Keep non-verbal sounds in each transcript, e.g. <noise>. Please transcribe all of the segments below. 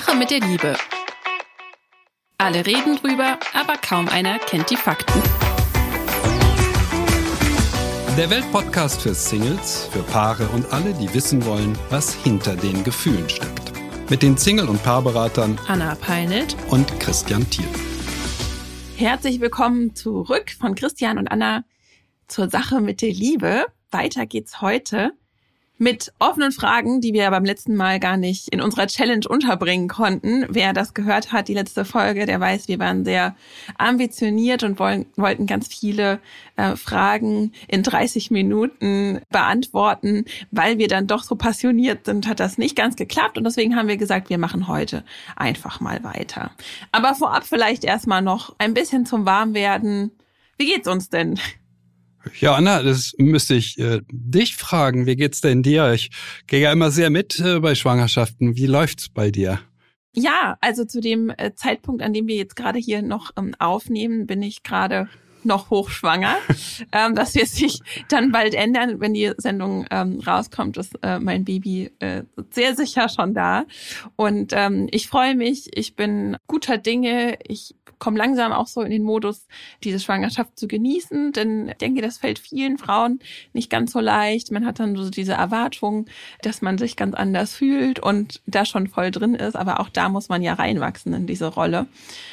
Sache mit der Liebe. Alle reden drüber, aber kaum einer kennt die Fakten. Der Weltpodcast für Singles, für Paare und alle, die wissen wollen, was hinter den Gefühlen steckt. Mit den Single- und Paarberatern Anna Peinelt und Christian Thiel. Herzlich willkommen zurück von Christian und Anna zur Sache mit der Liebe. Weiter geht's heute mit offenen Fragen, die wir beim letzten Mal gar nicht in unserer Challenge unterbringen konnten. Wer das gehört hat, die letzte Folge, der weiß, wir waren sehr ambitioniert und wollen, wollten ganz viele äh, Fragen in 30 Minuten beantworten. Weil wir dann doch so passioniert sind, hat das nicht ganz geklappt und deswegen haben wir gesagt, wir machen heute einfach mal weiter. Aber vorab vielleicht erstmal noch ein bisschen zum Warmwerden. Wie geht's uns denn? Ja, Anna, das müsste ich äh, dich fragen. Wie geht's denn dir? Ich gehe ja immer sehr mit äh, bei Schwangerschaften. Wie läuft's bei dir? Ja, also zu dem äh, Zeitpunkt, an dem wir jetzt gerade hier noch ähm, aufnehmen, bin ich gerade noch hochschwanger. <laughs> ähm, das wird sich dann bald ändern, wenn die Sendung ähm, rauskommt, ist äh, mein Baby äh, sehr sicher schon da. Und ähm, ich freue mich, ich bin guter Dinge, ich komme langsam auch so in den Modus, diese Schwangerschaft zu genießen, denn ich denke, das fällt vielen Frauen nicht ganz so leicht. Man hat dann so diese Erwartung, dass man sich ganz anders fühlt und da schon voll drin ist, aber auch da muss man ja reinwachsen in diese Rolle.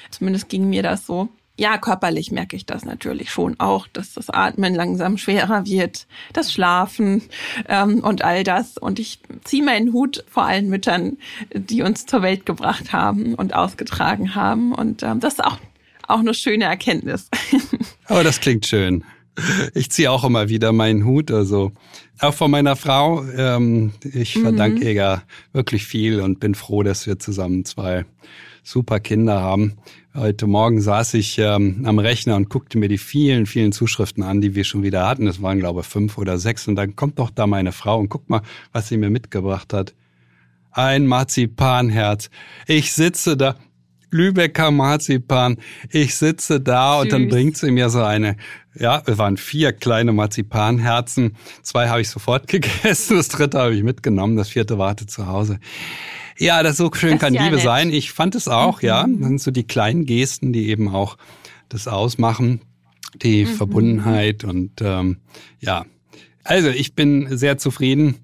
Zumindest ging mir das so. Ja, körperlich merke ich das natürlich schon auch, dass das Atmen langsam schwerer wird, das Schlafen ähm, und all das. Und ich ziehe meinen Hut vor allen Müttern, die uns zur Welt gebracht haben und ausgetragen haben. Und ähm, das ist auch, auch eine schöne Erkenntnis. <laughs> Aber das klingt schön. Ich ziehe auch immer wieder meinen Hut, also auch von meiner Frau. Ähm, ich verdanke mhm. ihr ja wirklich viel und bin froh, dass wir zusammen zwei super Kinder haben. Heute Morgen saß ich ähm, am Rechner und guckte mir die vielen, vielen Zuschriften an, die wir schon wieder hatten. Das waren, glaube ich, fünf oder sechs. Und dann kommt doch da meine Frau und guck mal, was sie mir mitgebracht hat. Ein Marzipanherz. Ich sitze da, Lübecker Marzipan. Ich sitze da Süß. und dann bringt sie mir so eine, ja, es waren vier kleine Marzipanherzen. Zwei habe ich sofort <laughs> gegessen, das dritte habe ich mitgenommen, das vierte wartet zu Hause. Ja, das so schön das kann ja Liebe nett. sein. Ich fand es auch, mhm. ja. Das sind so die kleinen Gesten, die eben auch das ausmachen, die mhm. Verbundenheit und ähm, ja. Also ich bin sehr zufrieden,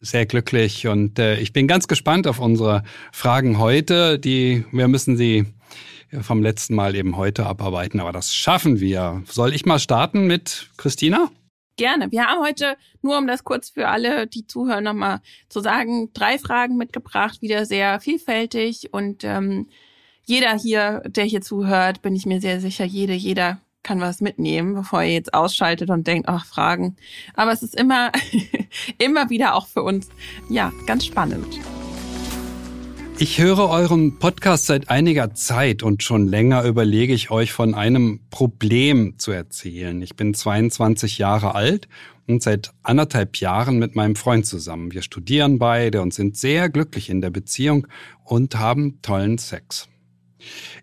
sehr glücklich und äh, ich bin ganz gespannt auf unsere Fragen heute. Die wir müssen sie vom letzten Mal eben heute abarbeiten, aber das schaffen wir. Soll ich mal starten mit Christina? Gerne. Wir haben heute, nur um das kurz für alle, die zuhören, nochmal zu sagen, drei Fragen mitgebracht, wieder sehr vielfältig. Und ähm, jeder hier, der hier zuhört, bin ich mir sehr sicher, jede, jeder kann was mitnehmen, bevor ihr jetzt ausschaltet und denkt, ach, Fragen. Aber es ist immer, <laughs> immer wieder auch für uns, ja, ganz spannend. Ich höre euren Podcast seit einiger Zeit und schon länger überlege ich euch von einem Problem zu erzählen. Ich bin 22 Jahre alt und seit anderthalb Jahren mit meinem Freund zusammen. Wir studieren beide und sind sehr glücklich in der Beziehung und haben tollen Sex.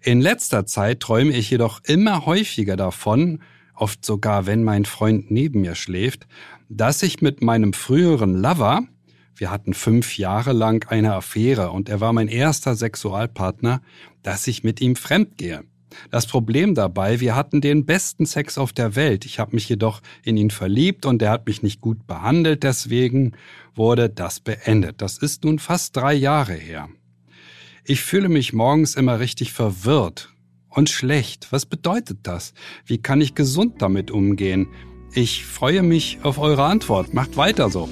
In letzter Zeit träume ich jedoch immer häufiger davon, oft sogar wenn mein Freund neben mir schläft, dass ich mit meinem früheren Lover wir hatten fünf Jahre lang eine Affäre und er war mein erster Sexualpartner, dass ich mit ihm fremdgehe. Das Problem dabei, wir hatten den besten Sex auf der Welt. Ich habe mich jedoch in ihn verliebt und er hat mich nicht gut behandelt, deswegen wurde das beendet. Das ist nun fast drei Jahre her. Ich fühle mich morgens immer richtig verwirrt und schlecht. Was bedeutet das? Wie kann ich gesund damit umgehen? Ich freue mich auf eure Antwort. Macht weiter so.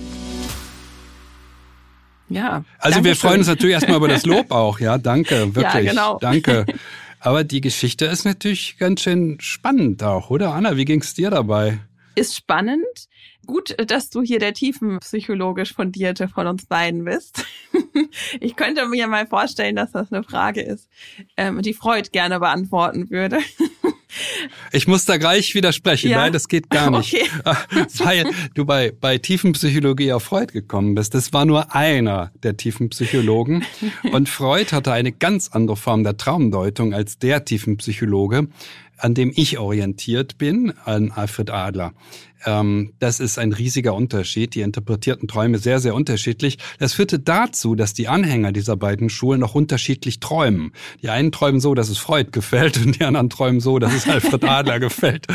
Ja. Also wir freuen uns natürlich erstmal über das Lob auch, ja. Danke, <laughs> wirklich. Ja, genau. Danke. <laughs> Aber die Geschichte ist natürlich ganz schön spannend auch, oder Anna? Wie ging's dir dabei? Ist spannend. Gut, dass du hier der tiefenpsychologisch fundierte von uns beiden bist. <laughs> Ich könnte mir mal vorstellen, dass das eine Frage ist, ähm, die Freud gerne beantworten würde. <laughs> Ich muss da gleich widersprechen. Ja? Nein, das geht gar nicht. Okay. <laughs> Weil du bei, bei Tiefenpsychologie auf Freud gekommen bist. Das war nur einer der Tiefenpsychologen. Und Freud hatte eine ganz andere Form der Traumdeutung als der Tiefenpsychologe. an dem ich orientiert bin, an Alfred Adler. Ähm, das ist ein riesiger Unterschied. Die interpretierten Träume sehr, sehr unterschiedlich. Das führte dazu, dass die Anhänger dieser beiden Schulen noch unterschiedlich träumen. Die einen träumen so, dass es Freud gefällt und die anderen träumen so, dass es Alfred Adler <laughs> gefällt.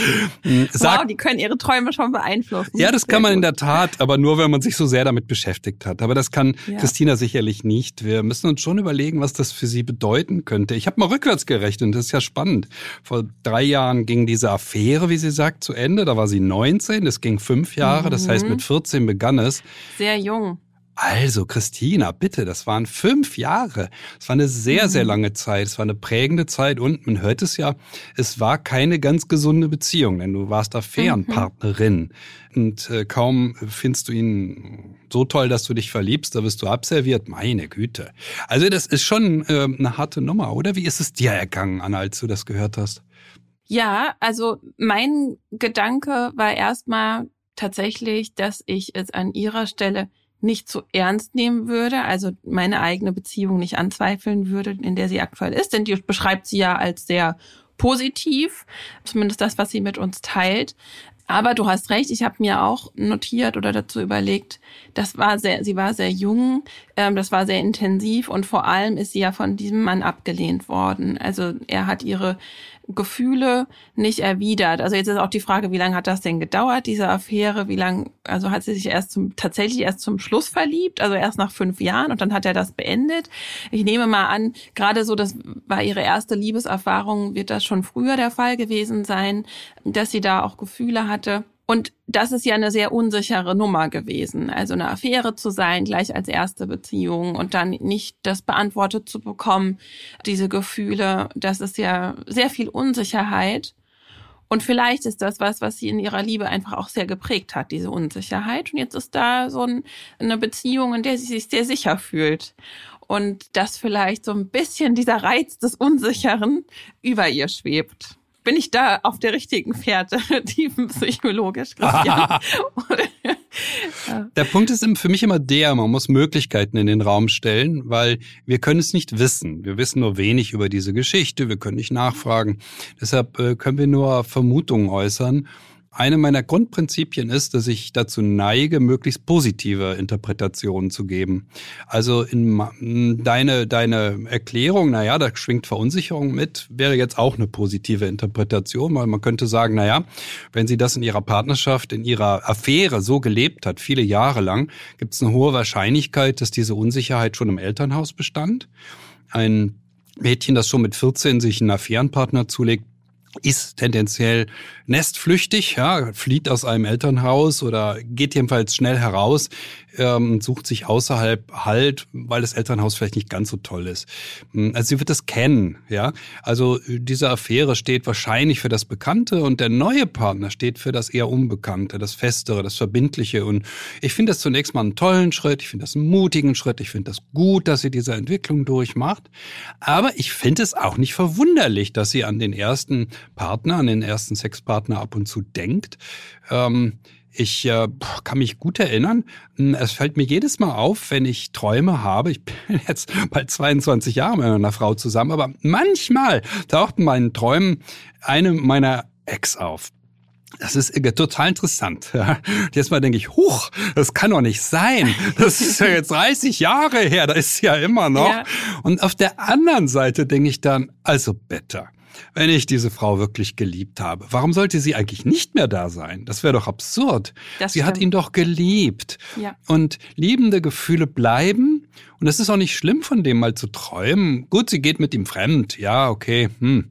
Sag, wow, die können ihre Träume schon beeinflussen. Ja, das kann man in der Tat, aber nur, wenn man sich so sehr damit beschäftigt hat. Aber das kann ja. Christina sicherlich nicht. Wir müssen uns schon überlegen, was das für sie bedeuten könnte. Ich habe mal rückwärts gerechnet, das ist ja spannend. Vor drei Jahren ging diese Affäre, wie sie sagt, zu Ende. Da war sie 19 14, es ging fünf Jahre, das heißt mit 14 mhm. begann es. Sehr jung. Also, Christina, bitte, das waren fünf Jahre. Es war eine sehr, sehr mhm. lange Zeit. Es war eine prägende Zeit und man hört es ja, es war keine ganz gesunde Beziehung, denn du warst Affärenpartnerin. Mhm. Und äh, kaum findest du ihn so toll, dass du dich verliebst, da wirst du abserviert. Meine Güte. Also, das ist schon äh, eine harte Nummer, oder? Wie ist es dir ergangen, Anna, als du das gehört hast? Ja, also mein Gedanke war erstmal tatsächlich, dass ich es an ihrer Stelle nicht zu ernst nehmen würde, also meine eigene Beziehung nicht anzweifeln würde, in der sie aktuell ist, denn die beschreibt sie ja als sehr positiv, zumindest das, was sie mit uns teilt. Aber du hast recht, ich habe mir auch notiert oder dazu überlegt, das war sehr, sie war sehr jung, ähm, das war sehr intensiv und vor allem ist sie ja von diesem Mann abgelehnt worden. Also er hat ihre Gefühle nicht erwidert. Also jetzt ist auch die Frage, wie lange hat das denn gedauert, diese Affäre? Wie lange, also hat sie sich erst zum, tatsächlich erst zum Schluss verliebt, also erst nach fünf Jahren und dann hat er das beendet. Ich nehme mal an, gerade so, das war ihre erste Liebeserfahrung, wird das schon früher der Fall gewesen sein, dass sie da auch Gefühle hatte. Und das ist ja eine sehr unsichere Nummer gewesen. Also eine Affäre zu sein, gleich als erste Beziehung und dann nicht das beantwortet zu bekommen, diese Gefühle, das ist ja sehr viel Unsicherheit. Und vielleicht ist das was, was sie in ihrer Liebe einfach auch sehr geprägt hat, diese Unsicherheit. Und jetzt ist da so ein, eine Beziehung, in der sie sich sehr sicher fühlt. Und dass vielleicht so ein bisschen dieser Reiz des Unsicheren über ihr schwebt bin ich da auf der richtigen Fährte, <laughs> tiefenpsychologisch, Christian? <laughs> der Punkt ist für mich immer der, man muss Möglichkeiten in den Raum stellen, weil wir können es nicht wissen. Wir wissen nur wenig über diese Geschichte, wir können nicht nachfragen. Deshalb äh, können wir nur Vermutungen äußern eine meiner Grundprinzipien ist, dass ich dazu neige, möglichst positive Interpretationen zu geben. Also in deine, deine Erklärung, naja, da schwingt Verunsicherung mit, wäre jetzt auch eine positive Interpretation, weil man könnte sagen, naja, wenn sie das in ihrer Partnerschaft, in ihrer Affäre so gelebt hat, viele Jahre lang, gibt es eine hohe Wahrscheinlichkeit, dass diese Unsicherheit schon im Elternhaus bestand. Ein Mädchen, das schon mit 14 sich einen Affärenpartner zulegt, ist tendenziell nestflüchtig, ja, flieht aus einem Elternhaus oder geht jedenfalls schnell heraus, ähm, sucht sich außerhalb Halt, weil das Elternhaus vielleicht nicht ganz so toll ist. Hm, also sie wird das kennen, ja. Also diese Affäre steht wahrscheinlich für das Bekannte und der neue Partner steht für das eher Unbekannte, das Festere, das Verbindliche. Und ich finde das zunächst mal einen tollen Schritt, ich finde das einen mutigen Schritt, ich finde das gut, dass sie diese Entwicklung durchmacht. Aber ich finde es auch nicht verwunderlich, dass sie an den ersten Partner, an den ersten Sexpartner ab und zu denkt. Ähm, ich äh, kann mich gut erinnern. Hm, es fällt mir jedes Mal auf, wenn ich Träume habe. Ich <laughs> bin jetzt bald 22 Jahre mit einer Frau zusammen, aber manchmal taucht in meinen Träumen eine meiner Ex auf. Das ist total interessant. <laughs> Jetzt mal denke ich, huch, das kann doch nicht sein. Das ist ja jetzt 30 Jahre her, da ist sie ja immer noch. Ja. Und auf der anderen Seite denke ich dann, also bitte, wenn ich diese Frau wirklich geliebt habe. Warum sollte sie eigentlich nicht mehr da sein? Das wäre doch absurd. Das sie stimmt. hat ihn doch geliebt. Ja. Und liebende Gefühle bleiben. Und es ist auch nicht schlimm, von dem mal zu träumen. Gut, sie geht mit ihm fremd. Ja, okay. Hm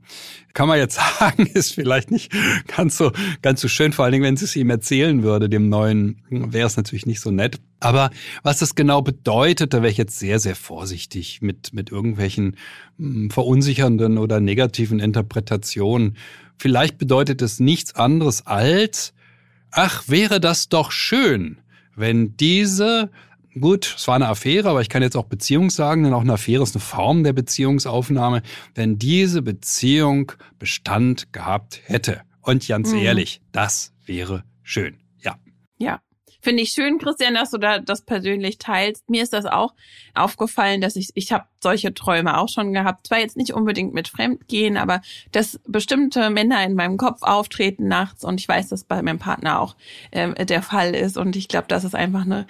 kann man jetzt <laughs> sagen, ist vielleicht nicht ganz so, ganz so schön. Vor allen Dingen, wenn sie es ihm erzählen würde, dem Neuen, wäre es natürlich nicht so nett. Aber was das genau bedeutet, da wäre ich jetzt sehr, sehr vorsichtig mit, mit irgendwelchen hm, verunsichernden oder negativen Interpretationen. Vielleicht bedeutet es nichts anderes als, ach, wäre das doch schön, wenn diese gut, es war eine Affäre, aber ich kann jetzt auch Beziehung sagen, denn auch eine Affäre ist eine Form der Beziehungsaufnahme, wenn diese Beziehung Bestand gehabt hätte. Und ganz mhm. ehrlich, das wäre schön. Ja. Ja. Finde ich schön, Christian, dass du da das persönlich teilst. Mir ist das auch aufgefallen, dass ich, ich habe solche Träume auch schon gehabt. Zwar jetzt nicht unbedingt mit Fremdgehen, aber dass bestimmte Männer in meinem Kopf auftreten nachts und ich weiß, dass bei meinem Partner auch äh, der Fall ist. Und ich glaube, das ist einfach eine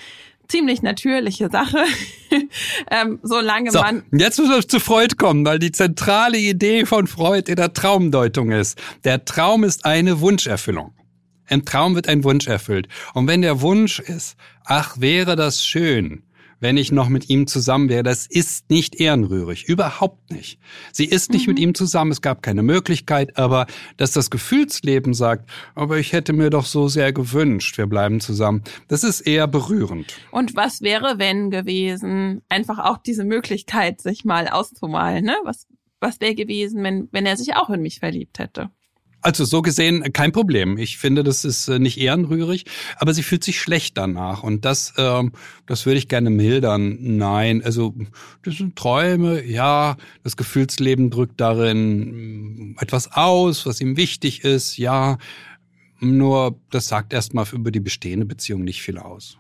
ziemlich natürliche Sache, <laughs> ähm, solange so, man. Jetzt müssen wir zu Freud kommen, weil die zentrale Idee von Freud in der Traumdeutung ist. Der Traum ist eine Wunscherfüllung. Im Traum wird ein Wunsch erfüllt. Und wenn der Wunsch ist, ach, wäre das schön, wenn ich noch mit ihm zusammen wäre, das ist nicht ehrenrührig. Überhaupt nicht. Sie ist nicht mhm. mit ihm zusammen. Es gab keine Möglichkeit, aber dass das Gefühlsleben sagt, aber ich hätte mir doch so sehr gewünscht, wir bleiben zusammen. Das ist eher berührend. Und was wäre, wenn gewesen? Einfach auch diese Möglichkeit, sich mal auszumalen, ne? Was, was wäre gewesen, wenn, wenn er sich auch in mich verliebt hätte? Also so gesehen kein Problem. Ich finde, das ist äh, nicht ehrenrührig, aber sie fühlt sich schlecht danach und das, ähm, das würde ich gerne mildern. Nein, also das sind Träume. Ja, das Gefühlsleben drückt darin mm, etwas aus, was ihm wichtig ist. Ja, nur das sagt erstmal über die bestehende Beziehung nicht viel aus.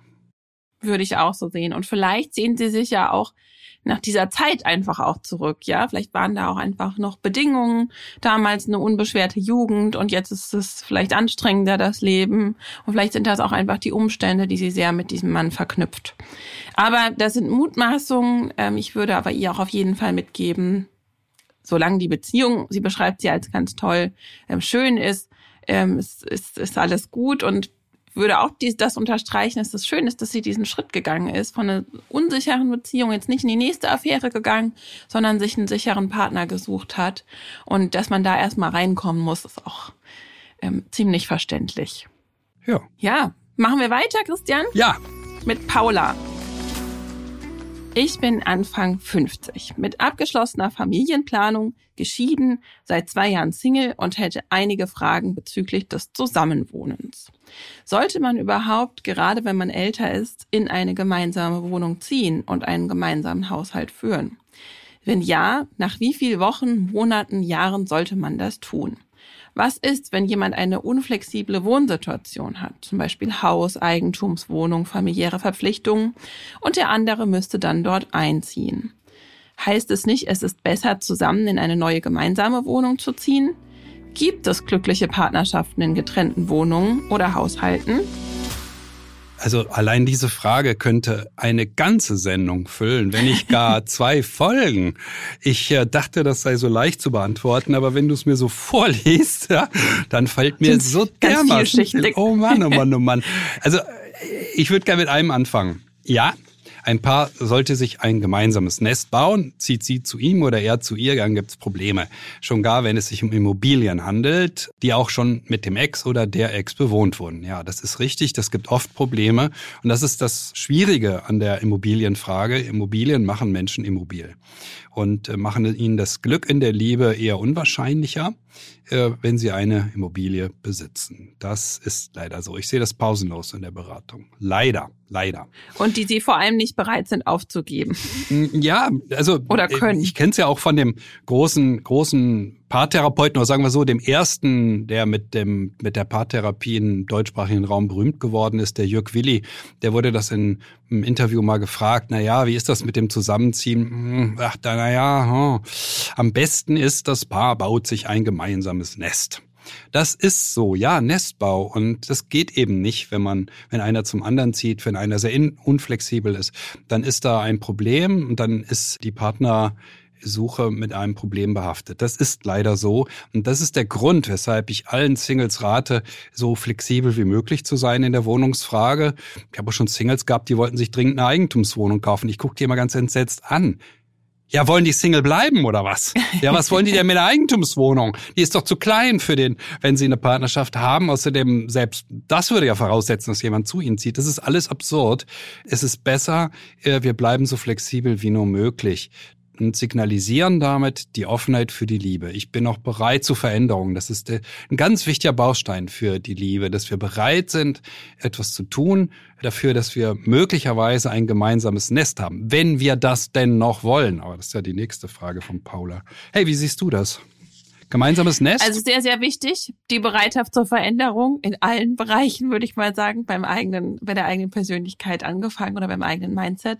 Würde ich auch so sehen. Und vielleicht sehen sie sich ja auch nach dieser Zeit einfach auch zurück, ja. Vielleicht waren da auch einfach noch Bedingungen, damals eine unbeschwerte Jugend und jetzt ist es vielleicht anstrengender, das Leben. Und vielleicht sind das auch einfach die Umstände, die sie sehr mit diesem Mann verknüpft. Aber das sind Mutmaßungen. Ähm, ich würde aber ihr auch auf jeden Fall mitgeben, solange die Beziehung, sie beschreibt sie als ganz toll, ähm, schön ist, ähm, ist, ist, ist alles gut und würde auch dies, das unterstreichen, dass es schön ist, dass sie diesen Schritt gegangen ist, von einer unsicheren Beziehung jetzt nicht in die nächste Affäre gegangen, sondern sich einen sicheren Partner gesucht hat. Und dass man da erstmal reinkommen muss, ist auch ähm, ziemlich verständlich. Ja. Ja. Machen wir weiter, Christian? Ja. Mit Paula. Ich bin Anfang 50, mit abgeschlossener Familienplanung, geschieden, seit zwei Jahren Single und hätte einige Fragen bezüglich des Zusammenwohnens. Sollte man überhaupt, gerade wenn man älter ist, in eine gemeinsame Wohnung ziehen und einen gemeinsamen Haushalt führen? Wenn ja, nach wie viel Wochen, Monaten, Jahren sollte man das tun? Was ist, wenn jemand eine unflexible Wohnsituation hat, zum Beispiel Haus, Eigentumswohnung, familiäre Verpflichtungen, und der andere müsste dann dort einziehen? Heißt es nicht, es ist besser, zusammen in eine neue gemeinsame Wohnung zu ziehen? Gibt es glückliche Partnerschaften in getrennten Wohnungen oder Haushalten? Also allein diese Frage könnte eine ganze Sendung füllen, wenn nicht gar <laughs> zwei Folgen. Ich äh, dachte, das sei so leicht zu beantworten, aber wenn du es mir so <laughs> vorliest, ja, dann fällt mir so dermaßen. Oh Mann, oh Mann, oh Mann. <laughs> Also äh, ich würde gerne mit einem anfangen. Ja, ein Paar sollte sich ein gemeinsames Nest bauen, zieht sie zu ihm oder er zu ihr, dann gibt's Probleme. Schon gar, wenn es sich um Immobilien handelt, die auch schon mit dem Ex oder der Ex bewohnt wurden. Ja, das ist richtig, das gibt oft Probleme. Und das ist das Schwierige an der Immobilienfrage. Immobilien machen Menschen immobil und äh, machen ihnen das Glück in der Liebe eher unwahrscheinlicher, äh, wenn sie eine Immobilie besitzen. Das ist leider so. Ich sehe das pausenlos in der Beratung. Leider, leider. Und die sie vor allem nicht bereit sind aufzugeben. Ja, also oder können. Ich kenne es ja auch von dem großen, großen Paartherapeuten oder sagen wir so, dem ersten, der mit dem mit der Paartherapie im deutschsprachigen Raum berühmt geworden ist, der Jörg Willi, der wurde das in einem Interview mal gefragt, na ja, wie ist das mit dem Zusammenziehen? Hm, ach, na ja, hm. am besten ist, das Paar baut sich ein gemeinsames Nest. Das ist so, ja, Nestbau. Und das geht eben nicht, wenn man, wenn einer zum anderen zieht, wenn einer sehr unflexibel ist. Dann ist da ein Problem und dann ist die Partner Suche mit einem Problem behaftet. Das ist leider so. Und das ist der Grund, weshalb ich allen Singles rate, so flexibel wie möglich zu sein in der Wohnungsfrage. Ich habe auch schon Singles gehabt, die wollten sich dringend eine Eigentumswohnung kaufen. Ich gucke die immer ganz entsetzt an. Ja, wollen die Single bleiben oder was? Ja, was wollen die denn mit der Eigentumswohnung? Die ist doch zu klein für den, wenn sie eine Partnerschaft haben. Außerdem, selbst das würde ja voraussetzen, dass jemand zu ihnen zieht. Das ist alles absurd. Es ist besser, äh, wir bleiben so flexibel wie nur möglich und signalisieren damit die Offenheit für die Liebe. Ich bin auch bereit zu Veränderungen. Das ist ein ganz wichtiger Baustein für die Liebe, dass wir bereit sind, etwas zu tun dafür, dass wir möglicherweise ein gemeinsames Nest haben, wenn wir das denn noch wollen. Aber das ist ja die nächste Frage von Paula. Hey, wie siehst du das? Gemeinsames Nest? Also sehr, sehr wichtig. Die Bereitschaft zur Veränderung in allen Bereichen, würde ich mal sagen, beim eigenen, bei der eigenen Persönlichkeit angefangen oder beim eigenen Mindset.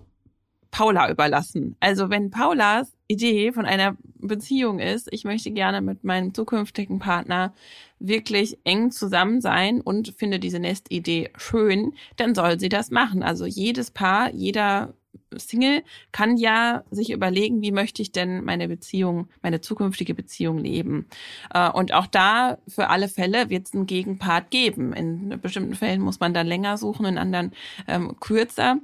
Paula überlassen. Also wenn Paulas Idee von einer Beziehung ist, ich möchte gerne mit meinem zukünftigen Partner wirklich eng zusammen sein und finde diese Nestidee schön, dann soll sie das machen. Also jedes Paar, jeder Single kann ja sich überlegen, wie möchte ich denn meine Beziehung, meine zukünftige Beziehung leben. Äh, und auch da für alle Fälle wird es einen Gegenpart geben. In bestimmten Fällen muss man dann länger suchen, in anderen ähm, kürzer.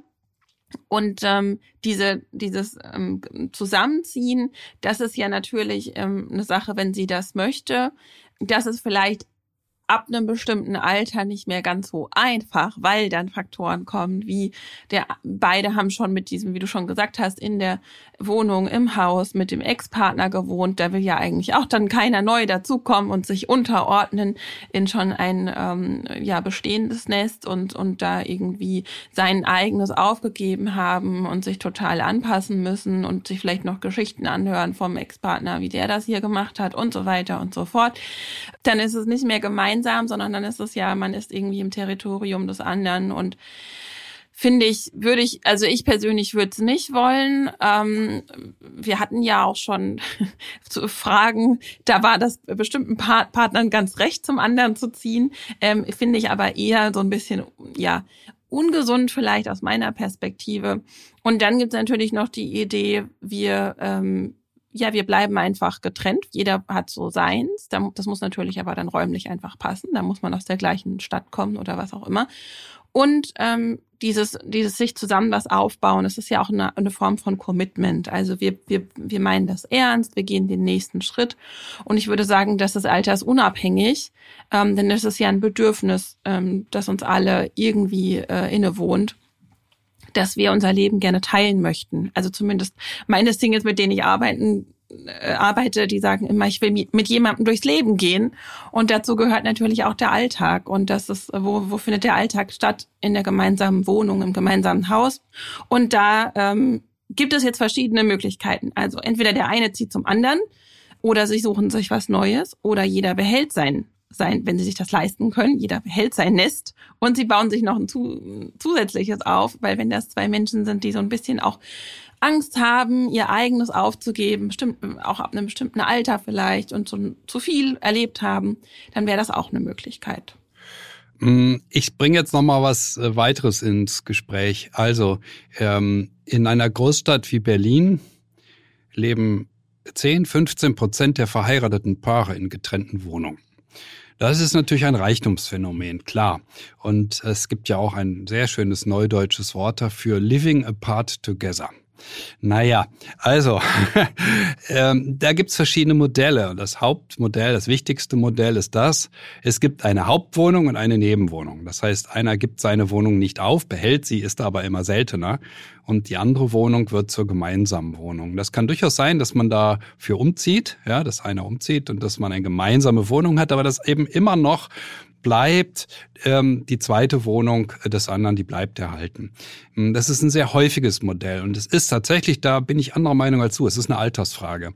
Und ähm, diese, dieses ähm, Zusammenziehen, das ist ja natürlich ähm, eine Sache, wenn sie das möchte. Das ist vielleicht ab einem bestimmten Alter nicht mehr ganz so einfach, weil dann Faktoren kommen, wie der beide haben schon mit diesem, wie du schon gesagt hast, in der Wohnung im Haus mit dem Ex-Partner gewohnt. Da will ja eigentlich auch dann keiner neu dazukommen und sich unterordnen in schon ein ähm, ja bestehendes Nest und und da irgendwie sein eigenes aufgegeben haben und sich total anpassen müssen und sich vielleicht noch Geschichten anhören vom Ex-Partner, wie der das hier gemacht hat und so weiter und so fort. Dann ist es nicht mehr gemein gemeinsam, sondern dann ist es ja, man ist irgendwie im Territorium des anderen und finde ich, würde ich, also ich persönlich würde es nicht wollen. Ähm, wir hatten ja auch schon <laughs> zu Fragen, da war das bestimmten Part Partnern ganz recht, zum anderen zu ziehen. Ähm, finde ich aber eher so ein bisschen, ja, ungesund vielleicht aus meiner Perspektive. Und dann gibt es natürlich noch die Idee, wir ähm, ja, wir bleiben einfach getrennt. Jeder hat so seins. Das muss natürlich aber dann räumlich einfach passen. Da muss man aus der gleichen Stadt kommen oder was auch immer. Und ähm, dieses, dieses sich zusammen was aufbauen, das ist ja auch eine, eine Form von Commitment. Also wir, wir, wir meinen das ernst, wir gehen den nächsten Schritt. Und ich würde sagen, das ist altersunabhängig, ähm, denn es ist ja ein Bedürfnis, ähm, das uns alle irgendwie äh, innewohnt dass wir unser Leben gerne teilen möchten. Also zumindest meine Singles, mit denen ich arbeiten, äh, arbeite, die sagen immer, ich will mit jemandem durchs Leben gehen. Und dazu gehört natürlich auch der Alltag. Und das ist, wo, wo findet der Alltag statt? In der gemeinsamen Wohnung, im gemeinsamen Haus. Und da ähm, gibt es jetzt verschiedene Möglichkeiten. Also entweder der eine zieht zum anderen oder sie suchen sich was Neues oder jeder behält sein sein, wenn sie sich das leisten können. Jeder hält sein Nest und sie bauen sich noch ein zu, zusätzliches auf, weil wenn das zwei Menschen sind, die so ein bisschen auch Angst haben, ihr eigenes aufzugeben, bestimmt auch ab einem bestimmten Alter vielleicht und so, zu viel erlebt haben, dann wäre das auch eine Möglichkeit. Mm, ich bringe jetzt noch mal was äh, weiteres ins Gespräch. Also ähm, in einer Großstadt wie Berlin leben 10, 15 Prozent der verheirateten Paare in getrennten Wohnungen. Das ist natürlich ein Reichtumsphänomen, klar. Und es gibt ja auch ein sehr schönes neudeutsches Wort dafür, living apart together. Naja, also <laughs> ähm, da gibt's verschiedene Modelle. Das Hauptmodell, das wichtigste Modell ist das, es gibt eine Hauptwohnung und eine Nebenwohnung. Das heißt, einer gibt seine Wohnung nicht auf, behält sie, ist aber immer seltener und die andere Wohnung wird zur gemeinsamen Wohnung. Das kann durchaus sein, dass man dafür umzieht, ja, dass einer umzieht und dass man eine gemeinsame Wohnung hat, aber das eben immer noch bleibt, ähm, die zweite Wohnung des anderen, die bleibt erhalten. Hm, das ist ein sehr häufiges Modell und es ist tatsächlich, da bin ich anderer Meinung als du, es ist eine Altersfrage.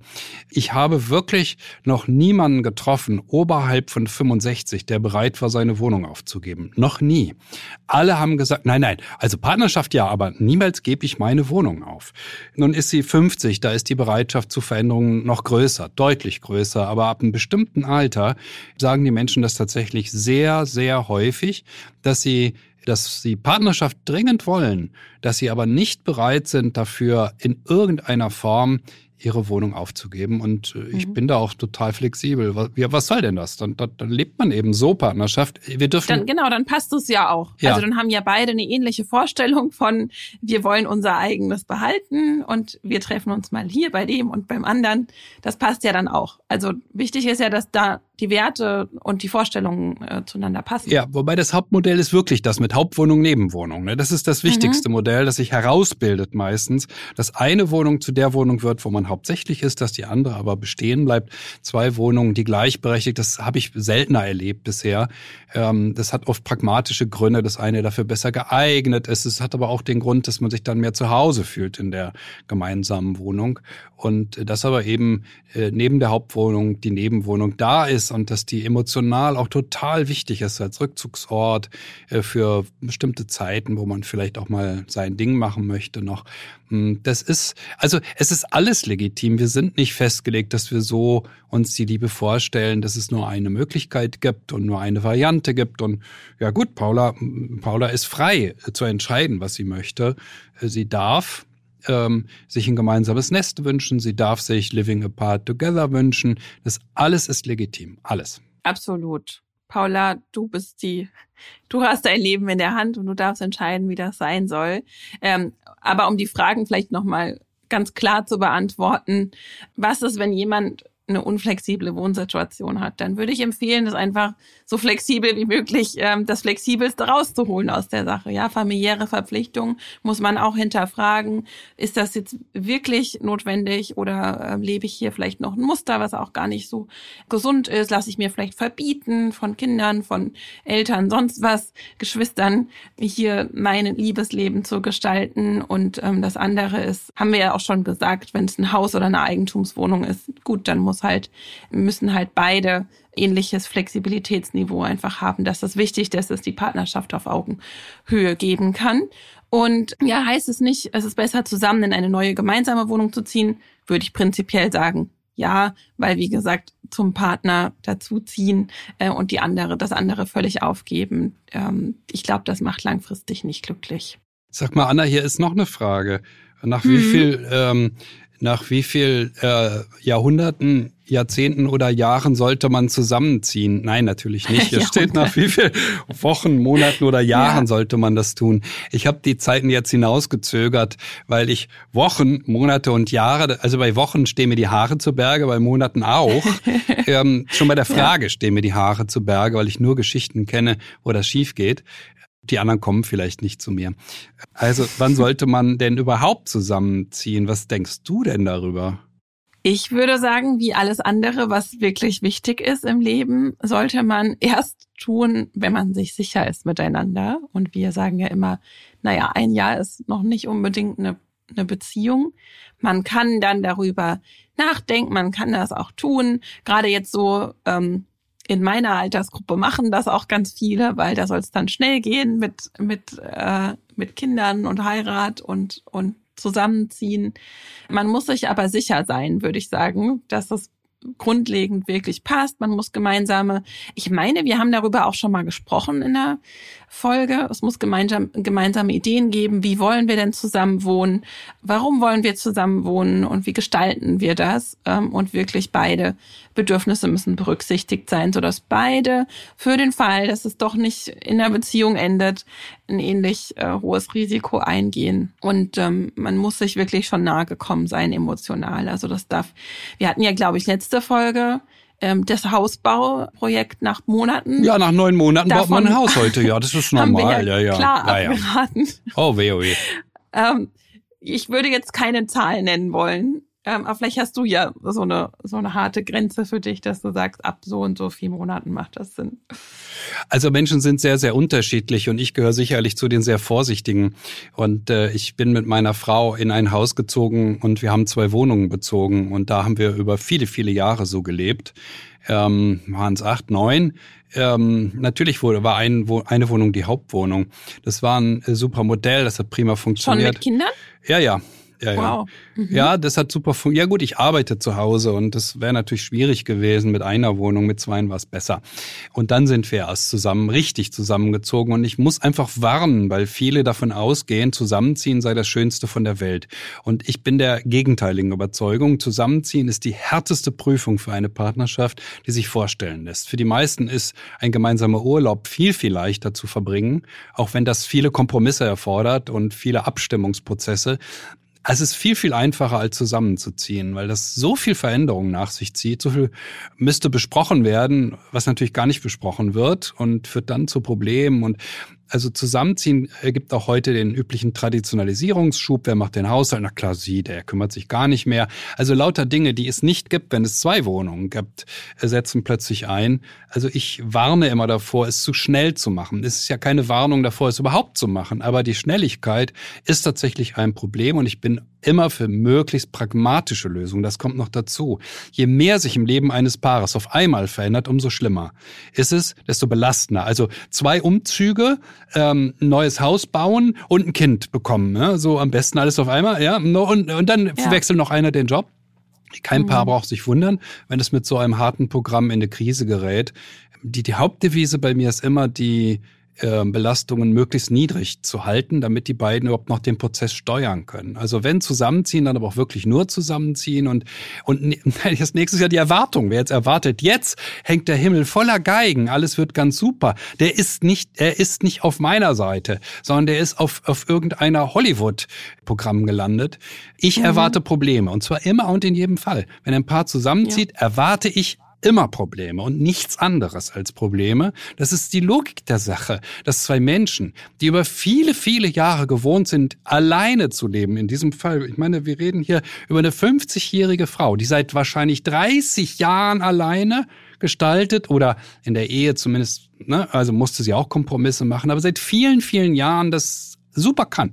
Ich habe wirklich noch niemanden getroffen, oberhalb von 65, der bereit war, seine Wohnung aufzugeben. Noch nie. Alle haben gesagt, nein, nein, also Partnerschaft ja, aber niemals gebe ich meine Wohnung auf. Nun ist sie 50, da ist die Bereitschaft zu Veränderungen noch größer, deutlich größer, aber ab einem bestimmten Alter sagen die Menschen das tatsächlich sehr, sehr häufig häufig, dass sie dass sie Partnerschaft dringend wollen, dass sie aber nicht bereit sind, dafür in irgendeiner Form ihre Wohnung aufzugeben. Und äh, ich mhm. bin da auch total flexibel. Was, ja, was soll denn das? Dann, dann, dann lebt man eben so Partnerschaft. Wir dürfen. Dann, genau, dann passt es ja auch. Ja. Also dann haben ja beide eine ähnliche Vorstellung von, wir wollen unser eigenes behalten und wir treffen uns mal hier bei dem und beim anderen. Das passt ja dann auch. Also wichtig ist ja, dass da die Werte und die Vorstellungen äh, zueinander passen. Ja, wobei das Hauptmodell ist wirklich das mit Hauptwohnung, Nebenwohnung. Ne? Das ist das wichtigste mhm. Modell, das sich herausbildet meistens, dass eine Wohnung zu der Wohnung wird, wo man hauptsächlich ist, dass die andere aber bestehen bleibt. Zwei Wohnungen, die gleichberechtigt, das habe ich seltener erlebt bisher. Ähm, das hat oft pragmatische Gründe, das eine dafür besser geeignet ist. Es hat aber auch den Grund, dass man sich dann mehr zu Hause fühlt in der gemeinsamen Wohnung. Und das aber eben äh, neben der Hauptwohnung die Nebenwohnung da ist und dass die emotional auch total wichtig ist als Rückzugsort äh, für bestimmte Zeiten, wo man vielleicht auch mal sein Ding machen möchte noch. Hm, das ist, also es ist alles legitim. Wir sind nicht festgelegt, dass wir so uns die Liebe vorstellen, dass es nur eine Möglichkeit gibt und nur eine Variante gibt. Und ja gut, Paula, Paula ist frei äh, zu entscheiden, was sie möchte. Äh, sie darf ähm, sich ein gemeinsames Nest wünschen, sie darf sich Living Apart Together wünschen. Das alles ist legitim, alles. Absolut. Paula, du bist die, du hast dein Leben in der Hand und du darfst entscheiden, wie das sein soll. Ähm, aber um die Fragen vielleicht nochmal ganz klar zu beantworten, was ist, wenn jemand eine unflexible Wohnsituation hat, dann würde ich empfehlen, das einfach so flexibel wie möglich, ähm, das Flexibelste rauszuholen aus der Sache. Ja, familiäre Verpflichtungen muss man auch hinterfragen. Ist das jetzt wirklich notwendig oder äh, lebe ich hier vielleicht noch ein Muster, was auch gar nicht so gesund ist? Lasse ich mir vielleicht verbieten von Kindern, von Eltern, sonst was, Geschwistern, hier mein Liebesleben zu gestalten? Und ähm, das andere ist, haben wir ja auch schon gesagt, wenn es ein Haus oder eine Eigentumswohnung ist, gut, dann muss halt, müssen halt beide ähnliches Flexibilitätsniveau einfach haben. Das ist wichtig, dass es die Partnerschaft auf Augenhöhe geben kann. Und ja, heißt es nicht, es ist besser zusammen in eine neue gemeinsame Wohnung zu ziehen, würde ich prinzipiell sagen, ja, weil wie gesagt, zum Partner dazuziehen äh, und die andere, das andere völlig aufgeben. Ähm, ich glaube, das macht langfristig nicht glücklich. Sag mal, Anna, hier ist noch eine Frage. Nach wie mhm. viel ähm, nach wie viel äh, Jahrhunderten, Jahrzehnten oder Jahren sollte man zusammenziehen? Nein, natürlich nicht. <laughs> Hier steht nach wie viel Wochen, Monaten oder Jahren ja. sollte man das tun. Ich habe die Zeiten jetzt hinausgezögert, weil ich Wochen, Monate und Jahre, also bei Wochen stehen mir die Haare zu Berge, bei Monaten auch. <laughs> ähm, schon bei der Frage ja. stehen mir die Haare zu Berge, weil ich nur Geschichten kenne, wo das schief geht. Die anderen kommen vielleicht nicht zu mir. Also, wann sollte man denn überhaupt zusammenziehen? Was denkst du denn darüber? Ich würde sagen, wie alles andere, was wirklich wichtig ist im Leben, sollte man erst tun, wenn man sich sicher ist miteinander. Und wir sagen ja immer, naja, ein Jahr ist noch nicht unbedingt eine, eine Beziehung. Man kann dann darüber nachdenken, man kann das auch tun. Gerade jetzt so ähm, in meiner Altersgruppe machen das auch ganz viele, weil da soll es dann schnell gehen mit mit äh, mit Kindern und Heirat und und zusammenziehen. Man muss sich aber sicher sein, würde ich sagen, dass das grundlegend wirklich passt. Man muss gemeinsame, ich meine, wir haben darüber auch schon mal gesprochen in der Folge. Es muss gemeinsam, gemeinsame Ideen geben. Wie wollen wir denn zusammen wohnen? Warum wollen wir zusammen wohnen? Und wie gestalten wir das? Ähm, und wirklich beide Bedürfnisse müssen berücksichtigt sein, sodass beide für den Fall, dass es doch nicht in der Beziehung endet, ein ähnlich äh, hohes Risiko eingehen. Und ähm, man muss sich wirklich schon nahe gekommen sein, emotional. Also das darf, wir hatten ja, glaube ich, letzte Folge ähm, das Hausbauprojekt nach Monaten. Ja, nach neun Monaten baut man ein Haus heute. Ja, das ist <laughs> normal. ja, ja, ja. Klar ja, abgeraten. Oh, weh, oh weh. Ähm, ich würde jetzt keine Zahl nennen wollen. Ähm, aber vielleicht hast du ja so eine, so eine harte Grenze für dich, dass du sagst, ab so und so vier Monaten macht das Sinn. Also Menschen sind sehr, sehr unterschiedlich und ich gehöre sicherlich zu den sehr Vorsichtigen. Und äh, ich bin mit meiner Frau in ein Haus gezogen und wir haben zwei Wohnungen bezogen und da haben wir über viele, viele Jahre so gelebt. Ähm, waren es acht, neun. Ähm, natürlich wurde, war ein, eine Wohnung die Hauptwohnung. Das war ein äh, super Modell, das hat prima funktioniert. Schon mit Kindern? Ja, ja. Ja, ja. Wow. Mhm. Ja, das hat super funktioniert. Ja gut, ich arbeite zu Hause und das wäre natürlich schwierig gewesen. Mit einer Wohnung, mit zweien war es besser. Und dann sind wir erst zusammen, richtig zusammengezogen. Und ich muss einfach warnen, weil viele davon ausgehen, zusammenziehen sei das Schönste von der Welt. Und ich bin der gegenteiligen Überzeugung, zusammenziehen ist die härteste Prüfung für eine Partnerschaft, die sich vorstellen lässt. Für die meisten ist ein gemeinsamer Urlaub viel, viel leichter zu verbringen, auch wenn das viele Kompromisse erfordert und viele Abstimmungsprozesse. Also es ist viel, viel einfacher als zusammenzuziehen, weil das so viel Veränderung nach sich zieht. So viel müsste besprochen werden, was natürlich gar nicht besprochen wird und führt dann zu Problemen. Und also zusammenziehen ergibt auch heute den üblichen Traditionalisierungsschub. Wer macht den Haushalt? Na klar, sie, der kümmert sich gar nicht mehr. Also lauter Dinge, die es nicht gibt, wenn es zwei Wohnungen gibt, setzen plötzlich ein. Also ich warne immer davor, es zu schnell zu machen. Es ist ja keine Warnung davor, es überhaupt zu machen. Aber die Schnelligkeit ist tatsächlich ein Problem und ich bin immer für möglichst pragmatische Lösungen. Das kommt noch dazu. Je mehr sich im Leben eines Paares auf einmal verändert, umso schlimmer ist es, desto belastender. Also zwei Umzüge, ähm, ein neues Haus bauen und ein Kind bekommen. Ne? So am besten alles auf einmal. Ja, und, und dann ja. wechselt noch einer den Job. Kein Paar mhm. braucht sich wundern, wenn es mit so einem harten Programm in eine Krise gerät. Die, die Hauptdevise bei mir ist immer die ähm, Belastungen möglichst niedrig zu halten, damit die beiden überhaupt noch den Prozess steuern können. Also wenn zusammenziehen, dann aber auch wirklich nur zusammenziehen und und <laughs> das nächste Jahr die Erwartung. Wer jetzt erwartet, jetzt hängt der Himmel voller Geigen, alles wird ganz super. Der ist nicht, er ist nicht auf meiner Seite, sondern der ist auf auf irgendeiner Hollywood-Programm gelandet. Ich mhm. erwarte Probleme und zwar immer und in jedem Fall. Wenn ein Paar zusammenzieht, ja. erwarte ich immer Probleme und nichts anderes als Probleme. Das ist die Logik der Sache, dass zwei Menschen, die über viele, viele Jahre gewohnt sind, alleine zu leben, in diesem Fall, ich meine, wir reden hier über eine 50-jährige Frau, die seit wahrscheinlich 30 Jahren alleine gestaltet oder in der Ehe zumindest, ne, also musste sie auch Kompromisse machen, aber seit vielen, vielen Jahren das super kann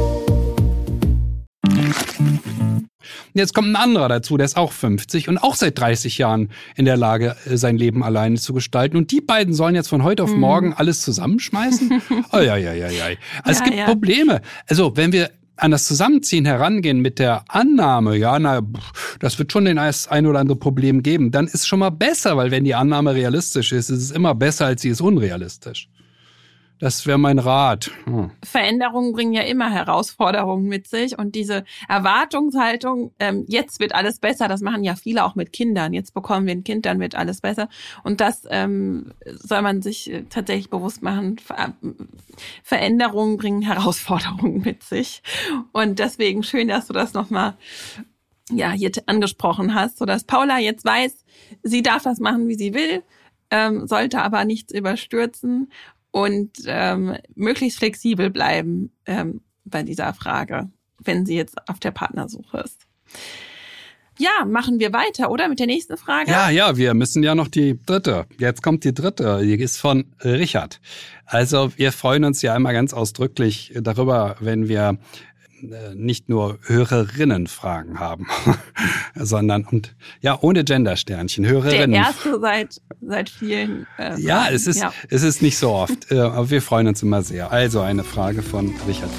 Jetzt kommt ein anderer dazu, der ist auch 50 und auch seit 30 Jahren in der Lage, äh, sein Leben alleine zu gestalten. Und die beiden sollen jetzt von heute auf hm. morgen alles zusammenschmeißen? <laughs> oh, ja, ja, ja, ja. Es gibt ja. Probleme. Also wenn wir an das Zusammenziehen herangehen mit der Annahme, ja, na, das wird schon den ein oder andere Problem geben, dann ist schon mal besser, weil wenn die Annahme realistisch ist, ist es immer besser, als sie ist unrealistisch. Das wäre mein Rat. Hm. Veränderungen bringen ja immer Herausforderungen mit sich und diese Erwartungshaltung, ähm, jetzt wird alles besser, das machen ja viele auch mit Kindern. Jetzt bekommen wir ein Kind, dann wird alles besser. Und das ähm, soll man sich äh, tatsächlich bewusst machen. Ver Veränderungen bringen Herausforderungen <laughs> mit sich. Und deswegen schön, dass du das nochmal ja, hier angesprochen hast, sodass Paula jetzt weiß, sie darf das machen, wie sie will, ähm, sollte aber nichts überstürzen und ähm, möglichst flexibel bleiben ähm, bei dieser Frage, wenn sie jetzt auf der Partnersuche ist. Ja, machen wir weiter, oder? Mit der nächsten Frage? Ja, ja, wir müssen ja noch die dritte. Jetzt kommt die dritte. Die ist von Richard. Also wir freuen uns ja immer ganz ausdrücklich darüber, wenn wir nicht nur Hörerinnen-Fragen haben, <laughs> sondern und ja ohne Gendersternchen Hörerinnen. Der erste seit seit vielen. Äh, ja, es ist ja. es ist nicht so oft, äh, aber wir freuen uns immer sehr. Also eine Frage von Richard.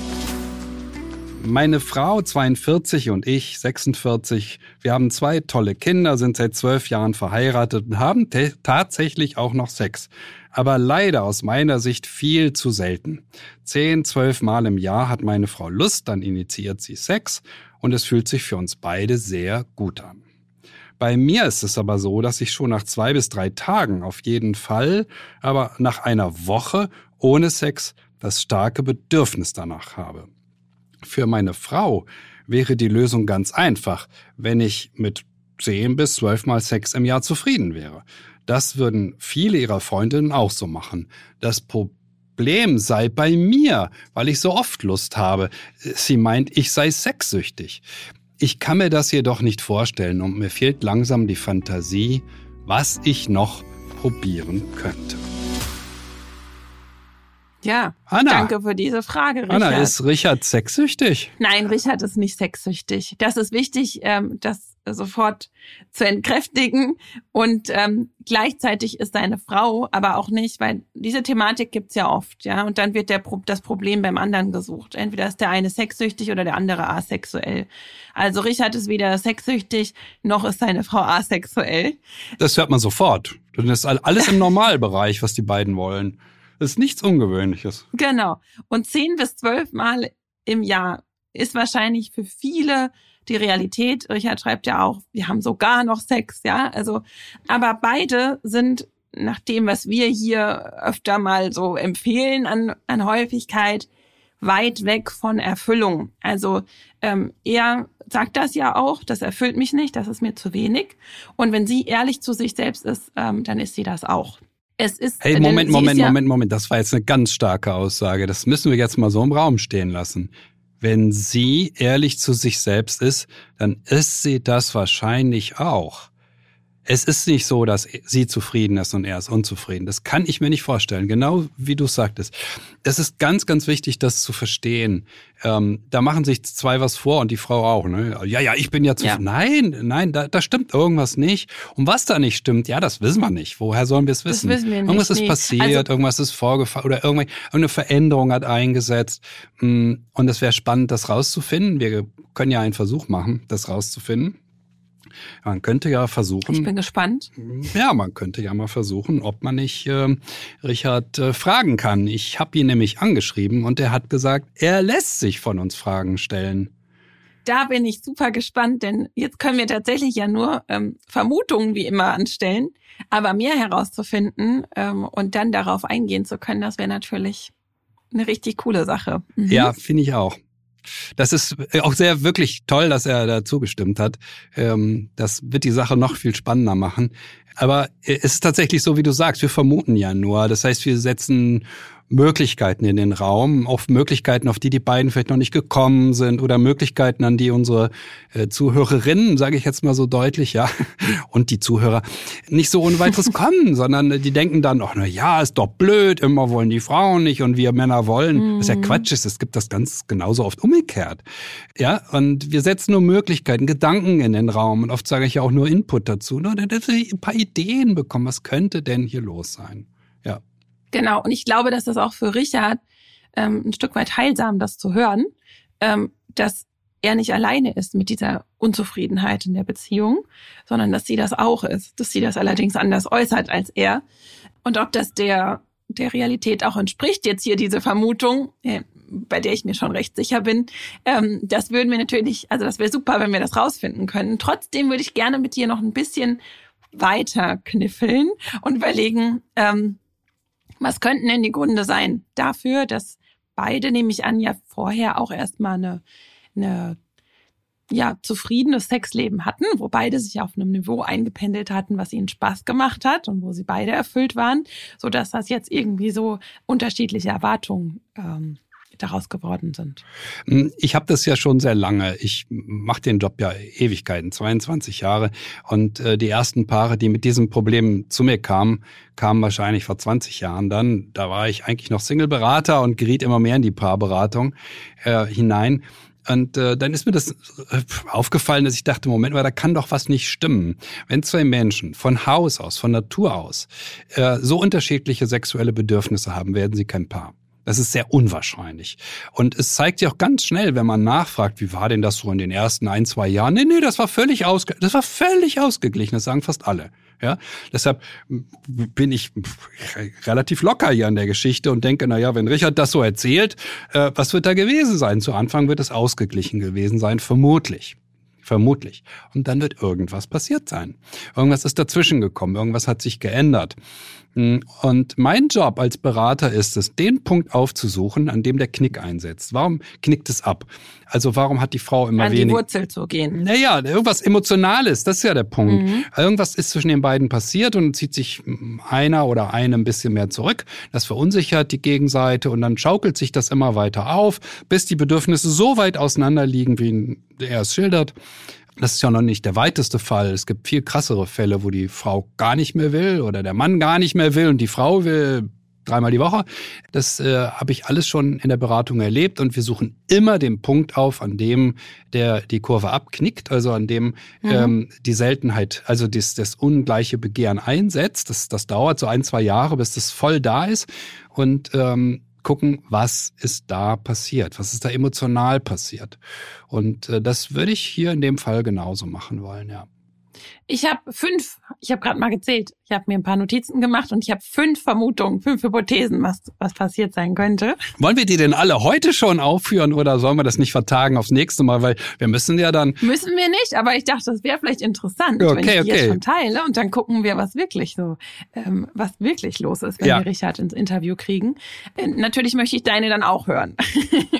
Meine Frau 42 und ich 46. Wir haben zwei tolle Kinder, sind seit zwölf Jahren verheiratet und haben tatsächlich auch noch Sex aber leider aus meiner Sicht viel zu selten. Zehn, zwölf Mal im Jahr hat meine Frau Lust, dann initiiert sie Sex und es fühlt sich für uns beide sehr gut an. Bei mir ist es aber so, dass ich schon nach zwei bis drei Tagen auf jeden Fall, aber nach einer Woche ohne Sex das starke Bedürfnis danach habe. Für meine Frau wäre die Lösung ganz einfach, wenn ich mit zehn bis zwölf Mal Sex im Jahr zufrieden wäre. Das würden viele ihrer Freundinnen auch so machen. Das Problem sei bei mir, weil ich so oft Lust habe. Sie meint, ich sei sexsüchtig. Ich kann mir das jedoch nicht vorstellen und mir fehlt langsam die Fantasie, was ich noch probieren könnte. Ja, Anna. danke für diese Frage, Richard. Anna, ist Richard sexsüchtig? Nein, Richard ist nicht sexsüchtig. Das ist wichtig, ähm, das sofort zu entkräftigen. Und ähm, gleichzeitig ist seine Frau aber auch nicht, weil diese Thematik gibt's ja oft, ja. Und dann wird der das Problem beim anderen gesucht. Entweder ist der eine sexsüchtig oder der andere asexuell. Also Richard ist weder sexsüchtig, noch ist seine Frau asexuell. Das hört man sofort. Das ist alles im <laughs> Normalbereich, was die beiden wollen. Ist nichts Ungewöhnliches. Genau. Und zehn bis zwölf Mal im Jahr ist wahrscheinlich für viele die Realität. Richard schreibt ja auch, wir haben sogar noch Sex, ja. Also, aber beide sind nach dem, was wir hier öfter mal so empfehlen an, an Häufigkeit, weit weg von Erfüllung. Also ähm, er sagt das ja auch, das erfüllt mich nicht, das ist mir zu wenig. Und wenn sie ehrlich zu sich selbst ist, ähm, dann ist sie das auch. Es ist, hey, Moment, Moment, ja Moment, Moment, das war jetzt eine ganz starke Aussage. Das müssen wir jetzt mal so im Raum stehen lassen. Wenn sie ehrlich zu sich selbst ist, dann ist sie das wahrscheinlich auch. Es ist nicht so, dass sie zufrieden ist und er ist unzufrieden. Das kann ich mir nicht vorstellen. Genau wie du sagtest. Es ist ganz, ganz wichtig, das zu verstehen. Ähm, da machen sich zwei was vor und die Frau auch. Ne? Ja, ja, ich bin ja zufrieden. Ja. Nein, nein, da, da stimmt irgendwas nicht. Und was da nicht stimmt, ja, das wissen wir nicht. Woher sollen wir es wissen? Das wissen wir nicht, irgendwas ist nee. passiert, also, irgendwas ist vorgefallen oder irgendeine Veränderung hat eingesetzt. Mm, und es wäre spannend, das rauszufinden. Wir können ja einen Versuch machen, das rauszufinden. Man könnte ja versuchen. Ich bin gespannt. Ja, man könnte ja mal versuchen, ob man nicht äh, Richard äh, fragen kann. Ich habe ihn nämlich angeschrieben und er hat gesagt, er lässt sich von uns Fragen stellen. Da bin ich super gespannt, denn jetzt können wir tatsächlich ja nur ähm, Vermutungen wie immer anstellen, aber mehr herauszufinden ähm, und dann darauf eingehen zu können, das wäre natürlich eine richtig coole Sache. Mhm. Ja, finde ich auch. Das ist auch sehr wirklich toll, dass er da zugestimmt hat. Ähm, das wird die Sache noch viel spannender machen. Aber es ist tatsächlich so, wie du sagst, wir vermuten ja nur. Das heißt, wir setzen Möglichkeiten in den Raum, auf Möglichkeiten, auf die die beiden vielleicht noch nicht gekommen sind oder Möglichkeiten, an die unsere äh, Zuhörerinnen, sage ich jetzt mal so deutlich, ja, <laughs> und die Zuhörer nicht so ohne weiteres <laughs> kommen, sondern die denken dann, ach na ja, ist doch blöd, immer wollen die Frauen nicht und wir Männer wollen. Mhm. Was ja Quatsch ist, es gibt das ganz genauso oft umgekehrt. Ja, und wir setzen nur Möglichkeiten, Gedanken in den Raum und oft sage ich ja auch nur Input dazu, nur dass wir ein paar Ideen bekommen, was könnte denn hier los sein? Ja. Genau, und ich glaube, dass das auch für Richard ähm, ein Stück weit heilsam, das zu hören, ähm, dass er nicht alleine ist mit dieser Unzufriedenheit in der Beziehung, sondern dass sie das auch ist, dass sie das allerdings anders äußert als er. Und ob das der, der Realität auch entspricht, jetzt hier diese Vermutung, äh, bei der ich mir schon recht sicher bin, ähm, das würden wir natürlich, also das wäre super, wenn wir das rausfinden können. Trotzdem würde ich gerne mit dir noch ein bisschen weiter kniffeln und überlegen, ähm, was könnten denn die Gründe sein dafür, dass beide, nehme ich an, ja vorher auch erstmal eine, eine ja, zufriedenes Sexleben hatten, wo beide sich auf einem Niveau eingependelt hatten, was ihnen Spaß gemacht hat und wo sie beide erfüllt waren, so dass das jetzt irgendwie so unterschiedliche Erwartungen ähm, daraus geworden sind? Hm, ich habe das ja schon sehr lange. Ich mache den Job ja Ewigkeiten, 22 Jahre. Und äh, die ersten Paare, die mit diesem Problem zu mir kamen, kamen wahrscheinlich vor 20 Jahren dann. Da war ich eigentlich noch Single-Berater und geriet immer mehr in die Paarberatung äh, hinein. Und äh, dann ist mir das äh, aufgefallen, dass ich dachte, Moment mal, da kann doch was nicht stimmen. Wenn zwei Menschen von Haus aus, von Natur aus, äh, so unterschiedliche sexuelle Bedürfnisse haben, werden sie kein Paar. Das ist sehr unwahrscheinlich. Und es zeigt sich auch ganz schnell, wenn man nachfragt, wie war denn das so in den ersten ein, zwei Jahren? Nee, nee, das war völlig ausge das war völlig ausgeglichen. Das sagen fast alle. Ja, deshalb bin ich relativ locker hier an der Geschichte und denke, na ja, wenn Richard das so erzählt, äh, was wird da gewesen sein? Zu Anfang wird es ausgeglichen gewesen sein, vermutlich. Vermutlich. Und dann wird irgendwas passiert sein. Irgendwas ist dazwischen gekommen, irgendwas hat sich geändert. Und mein Job als Berater ist es, den Punkt aufzusuchen, an dem der Knick einsetzt. Warum knickt es ab? Also warum hat die Frau immer an wenig... An die Wurzel zu gehen. Naja, irgendwas Emotionales, das ist ja der Punkt. Mhm. Irgendwas ist zwischen den beiden passiert und zieht sich einer oder eine ein bisschen mehr zurück. Das verunsichert die Gegenseite und dann schaukelt sich das immer weiter auf, bis die Bedürfnisse so weit auseinander liegen, wie er es schildert. Das ist ja noch nicht der weiteste Fall. Es gibt viel krassere Fälle, wo die Frau gar nicht mehr will oder der Mann gar nicht mehr will und die Frau will dreimal die Woche. Das äh, habe ich alles schon in der Beratung erlebt und wir suchen immer den Punkt auf, an dem der die Kurve abknickt, also an dem mhm. ähm, die Seltenheit, also das, das ungleiche Begehren einsetzt. Das, das dauert so ein, zwei Jahre, bis das voll da ist und ähm, gucken, was ist da passiert, was ist da emotional passiert. Und äh, das würde ich hier in dem Fall genauso machen wollen, ja. Ich habe fünf, ich habe gerade mal gezählt, ich habe mir ein paar Notizen gemacht und ich habe fünf Vermutungen, fünf Hypothesen, was, was passiert sein könnte. Wollen wir die denn alle heute schon aufführen oder sollen wir das nicht vertagen aufs nächste Mal? Weil wir müssen ja dann. Müssen wir nicht, aber ich dachte, das wäre vielleicht interessant, okay, wenn ich die okay. jetzt schon teile und dann gucken wir, was wirklich so, ähm, was wirklich los ist, wenn ja. wir Richard ins Interview kriegen. Äh, natürlich möchte ich deine dann auch hören.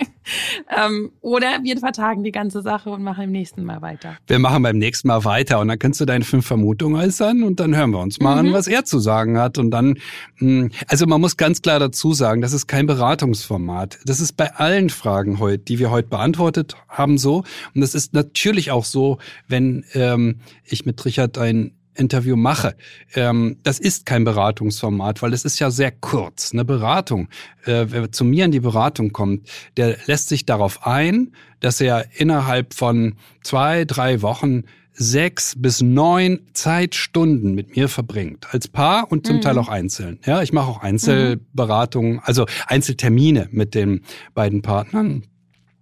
<laughs> ähm, oder wir vertagen die ganze Sache und machen im nächsten Mal weiter. Wir machen beim nächsten Mal weiter und dann kannst du deine fünf Vermutungen äußern und dann hören wir uns mal mhm. an, was er zu sagen hat. Und dann, hm, also man muss ganz klar dazu sagen, das ist kein Beratungsformat. Das ist bei allen Fragen heute, die wir heute beantwortet haben, so. Und das ist natürlich auch so, wenn ähm, ich mit Richard ein Interview mache. Ähm, das ist kein Beratungsformat, weil es ist ja sehr kurz. Eine Beratung, äh, wer zu mir in die Beratung kommt, der lässt sich darauf ein, dass er innerhalb von zwei, drei Wochen sechs bis neun Zeitstunden mit mir verbringt. Als Paar und zum mhm. Teil auch einzeln. Ja, ich mache auch Einzelberatungen, also Einzeltermine mit den beiden Partnern.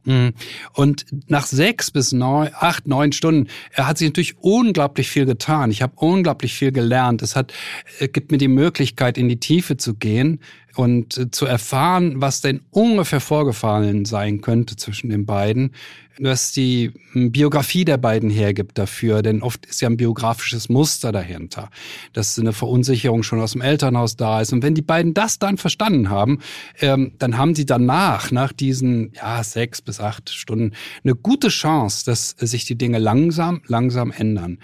Mhm. Und nach sechs bis neun, acht, neun Stunden er hat sich natürlich unglaublich viel getan. Ich habe unglaublich viel gelernt. Es hat, es gibt mir die Möglichkeit, in die Tiefe zu gehen und äh, zu erfahren, was denn ungefähr vorgefallen sein könnte zwischen den beiden, was die hm, Biografie der beiden hergibt dafür, denn oft ist ja ein biografisches Muster dahinter, dass eine Verunsicherung schon aus dem Elternhaus da ist. Und wenn die beiden das dann verstanden haben, ähm, dann haben sie danach, nach diesen ja, sechs bis acht Stunden, eine gute Chance, dass sich die Dinge langsam, langsam ändern.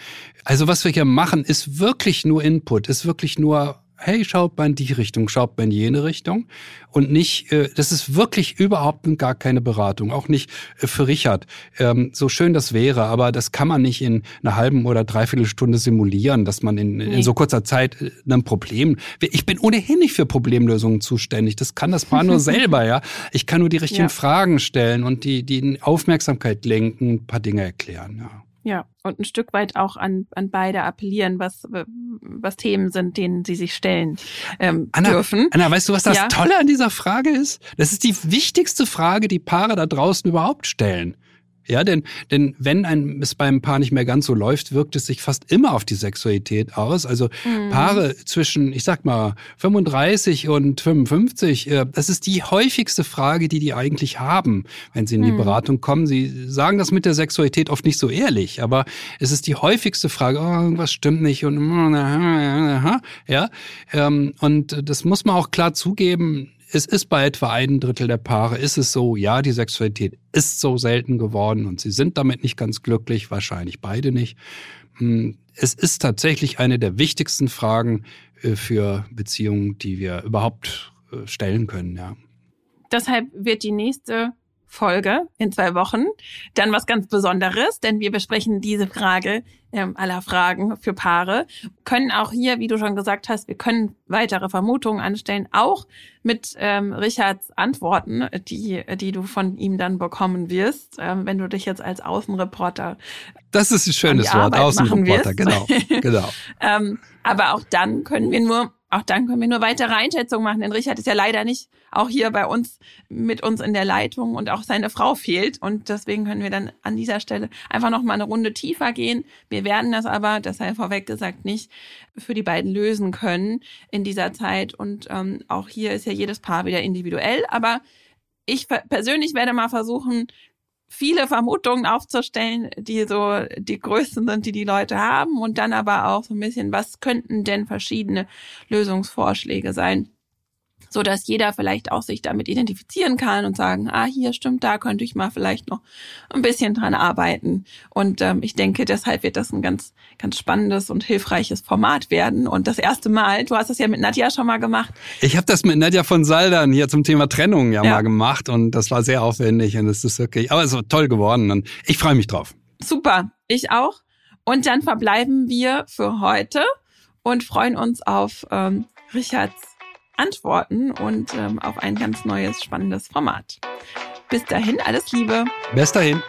Also was wir hier machen, ist wirklich nur Input, ist wirklich nur hey, schaut mal in die Richtung, schaut mal in jene Richtung. Und nicht, äh, das ist wirklich überhaupt gar keine Beratung, auch nicht äh, für Richard. Ähm, so schön das wäre, aber das kann man nicht in einer halben oder dreiviertel Stunde simulieren, dass man in, nee. in so kurzer Zeit äh, ein Problem. Ich bin ohnehin nicht für Problemlösungen zuständig. Das kann das Paar nur <laughs> selber, ja. Ich kann nur die richtigen ja. Fragen stellen und die, die Aufmerksamkeit lenken, ein paar Dinge erklären, ja. Ja, und ein Stück weit auch an, an beide appellieren, was, was Themen sind, denen sie sich stellen ähm, Anna, dürfen. Anna, weißt du, was das ja? Tolle an dieser Frage ist? Das ist die wichtigste Frage, die Paare da draußen überhaupt stellen. Ja, denn, denn wenn ein, es beim Paar nicht mehr ganz so läuft, wirkt es sich fast immer auf die Sexualität aus. Also mhm. Paare zwischen, ich sag mal, 35 und 55, äh, das ist die häufigste Frage, die die eigentlich haben, wenn sie in die mhm. Beratung kommen. Sie sagen das mit der Sexualität oft nicht so ehrlich, aber es ist die häufigste Frage, oh, irgendwas stimmt nicht und <laughs> ja, ähm, und das muss man auch klar zugeben, es ist bei etwa ein Drittel der Paare, ist es so, ja, die Sexualität ist so selten geworden und sie sind damit nicht ganz glücklich, wahrscheinlich beide nicht. Hm, es ist tatsächlich eine der wichtigsten Fragen äh, für Beziehungen, die wir überhaupt äh, stellen können, ja. Deshalb wird die nächste Folge in zwei Wochen dann was ganz Besonderes, denn wir besprechen diese Frage ähm, aller Fragen für Paare, können auch hier, wie du schon gesagt hast, wir können weitere Vermutungen anstellen, auch mit ähm, Richards Antworten, die, die du von ihm dann bekommen wirst, ähm, wenn du dich jetzt als Außenreporter. Das ist ein schönes Wort, Außenreporter, genau. genau. <laughs> ähm, aber auch dann können wir nur auch dann können wir nur weitere Einschätzungen machen, denn Richard ist ja leider nicht auch hier bei uns mit uns in der Leitung und auch seine Frau fehlt. Und deswegen können wir dann an dieser Stelle einfach noch mal eine Runde tiefer gehen. Wir werden das aber, das sei vorweg gesagt, nicht für die beiden lösen können in dieser Zeit. Und ähm, auch hier ist ja jedes Paar wieder individuell. Aber ich persönlich werde mal versuchen, viele Vermutungen aufzustellen, die so die größten sind, die die Leute haben und dann aber auch so ein bisschen, was könnten denn verschiedene Lösungsvorschläge sein, so dass jeder vielleicht auch sich damit identifizieren kann und sagen, ah, hier stimmt, da könnte ich mal vielleicht noch ein bisschen dran arbeiten. Und ähm, ich denke, deshalb wird das ein ganz, ganz spannendes und hilfreiches Format werden. Und das erste Mal, du hast das ja mit Nadja schon mal gemacht. Ich habe das mit Nadja von Saldern hier zum Thema Trennung ja, ja. mal gemacht und das war sehr aufwendig und es ist wirklich, aber es ist toll geworden und ich freue mich drauf. Super, ich auch. Und dann verbleiben wir für heute und freuen uns auf ähm, Richards Antworten und ähm, auf ein ganz neues, spannendes Format. Bis dahin, alles Liebe. Bis dahin.